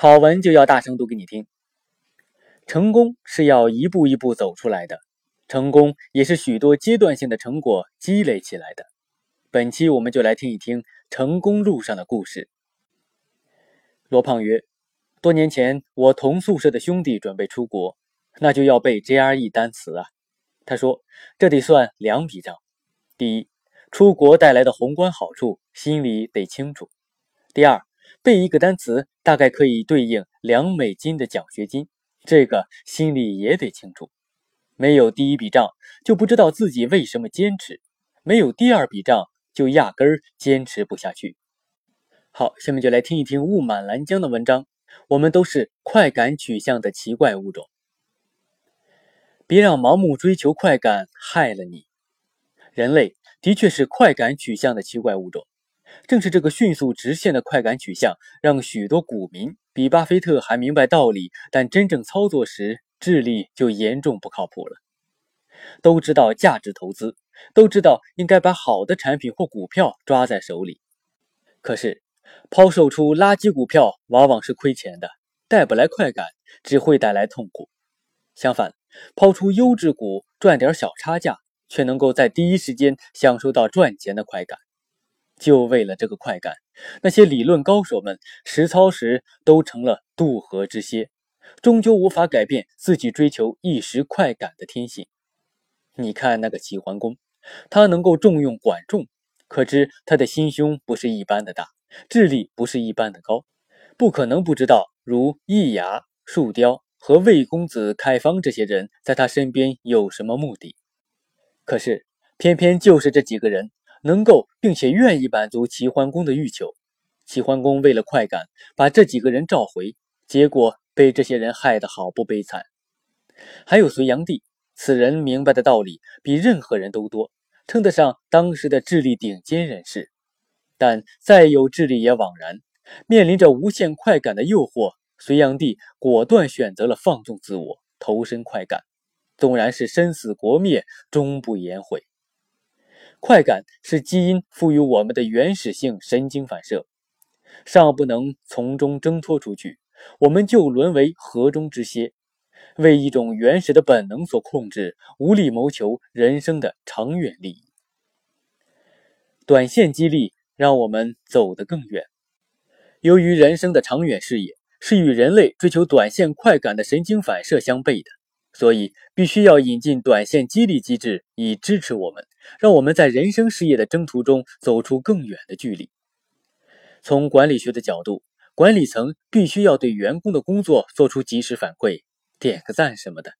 好文就要大声读给你听。成功是要一步一步走出来的，成功也是许多阶段性的成果积累起来的。本期我们就来听一听成功路上的故事。罗胖曰：“多年前，我同宿舍的兄弟准备出国，那就要背 GRE 单词啊。他说，这得算两笔账。第一，出国带来的宏观好处，心里得清楚；第二，背一个单词，大概可以对应两美金的奖学金，这个心里也得清楚。没有第一笔账，就不知道自己为什么坚持；没有第二笔账。”就压根儿坚持不下去。好，下面就来听一听雾满拦江的文章。我们都是快感取向的奇怪物种，别让盲目追求快感害了你。人类的确是快感取向的奇怪物种，正是这个迅速直线的快感取向，让许多股民比巴菲特还明白道理，但真正操作时智力就严重不靠谱了。都知道价值投资。都知道应该把好的产品或股票抓在手里，可是抛售出垃圾股票往往是亏钱的，带不来快感，只会带来痛苦。相反，抛出优质股赚点小差价，却能够在第一时间享受到赚钱的快感。就为了这个快感，那些理论高手们实操时都成了渡河之蝎，终究无法改变自己追求一时快感的天性。你看那个齐桓公。他能够重用管仲，可知他的心胸不是一般的大，智力不是一般的高，不可能不知道如易牙、树雕和魏公子开方这些人在他身边有什么目的。可是偏偏就是这几个人能够并且愿意满足齐桓公的欲求。齐桓公为了快感，把这几个人召回，结果被这些人害得好不悲惨。还有隋炀帝。此人明白的道理比任何人都多，称得上当时的智力顶尖人士。但再有智力也枉然，面临着无限快感的诱惑，隋炀帝果断选择了放纵自我，投身快感，纵然是生死国灭，终不言悔。快感是基因赋予我们的原始性神经反射，尚不能从中挣脱出去，我们就沦为河中之蝎。为一种原始的本能所控制，无力谋求人生的长远利益。短线激励让我们走得更远。由于人生的长远视野是与人类追求短线快感的神经反射相悖的，所以必须要引进短线激励机制以支持我们，让我们在人生事业的征途中走出更远的距离。从管理学的角度，管理层必须要对员工的工作做出及时反馈。点个赞什么的，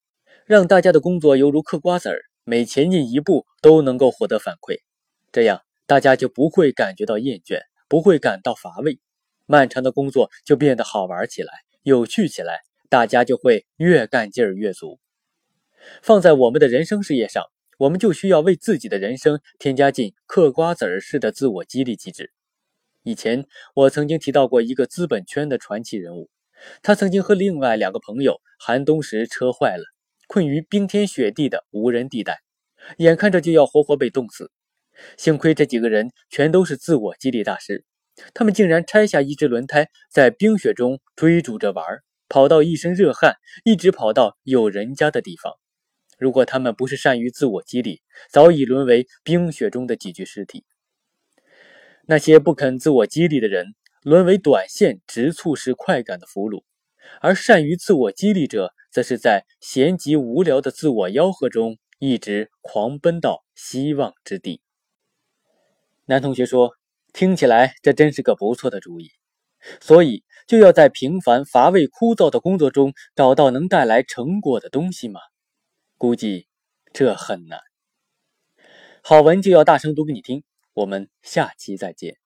让大家的工作犹如嗑瓜子儿，每前进一步都能够获得反馈，这样大家就不会感觉到厌倦，不会感到乏味，漫长的工作就变得好玩起来，有趣起来，大家就会越干劲儿越足。放在我们的人生事业上，我们就需要为自己的人生添加进嗑瓜子儿式的自我激励机制。以前我曾经提到过一个资本圈的传奇人物。他曾经和另外两个朋友寒冬时车坏了，困于冰天雪地的无人地带，眼看着就要活活被冻死。幸亏这几个人全都是自我激励大师，他们竟然拆下一只轮胎，在冰雪中追逐着玩儿，跑到一身热汗，一直跑到有人家的地方。如果他们不是善于自我激励，早已沦为冰雪中的几具尸体。那些不肯自我激励的人。沦为短线直促式快感的俘虏，而善于自我激励者，则是在闲极无聊的自我吆喝中，一直狂奔到希望之地。男同学说：“听起来这真是个不错的主意，所以就要在平凡、乏味、枯燥的工作中找到能带来成果的东西吗？估计这很难。”好文就要大声读给你听，我们下期再见。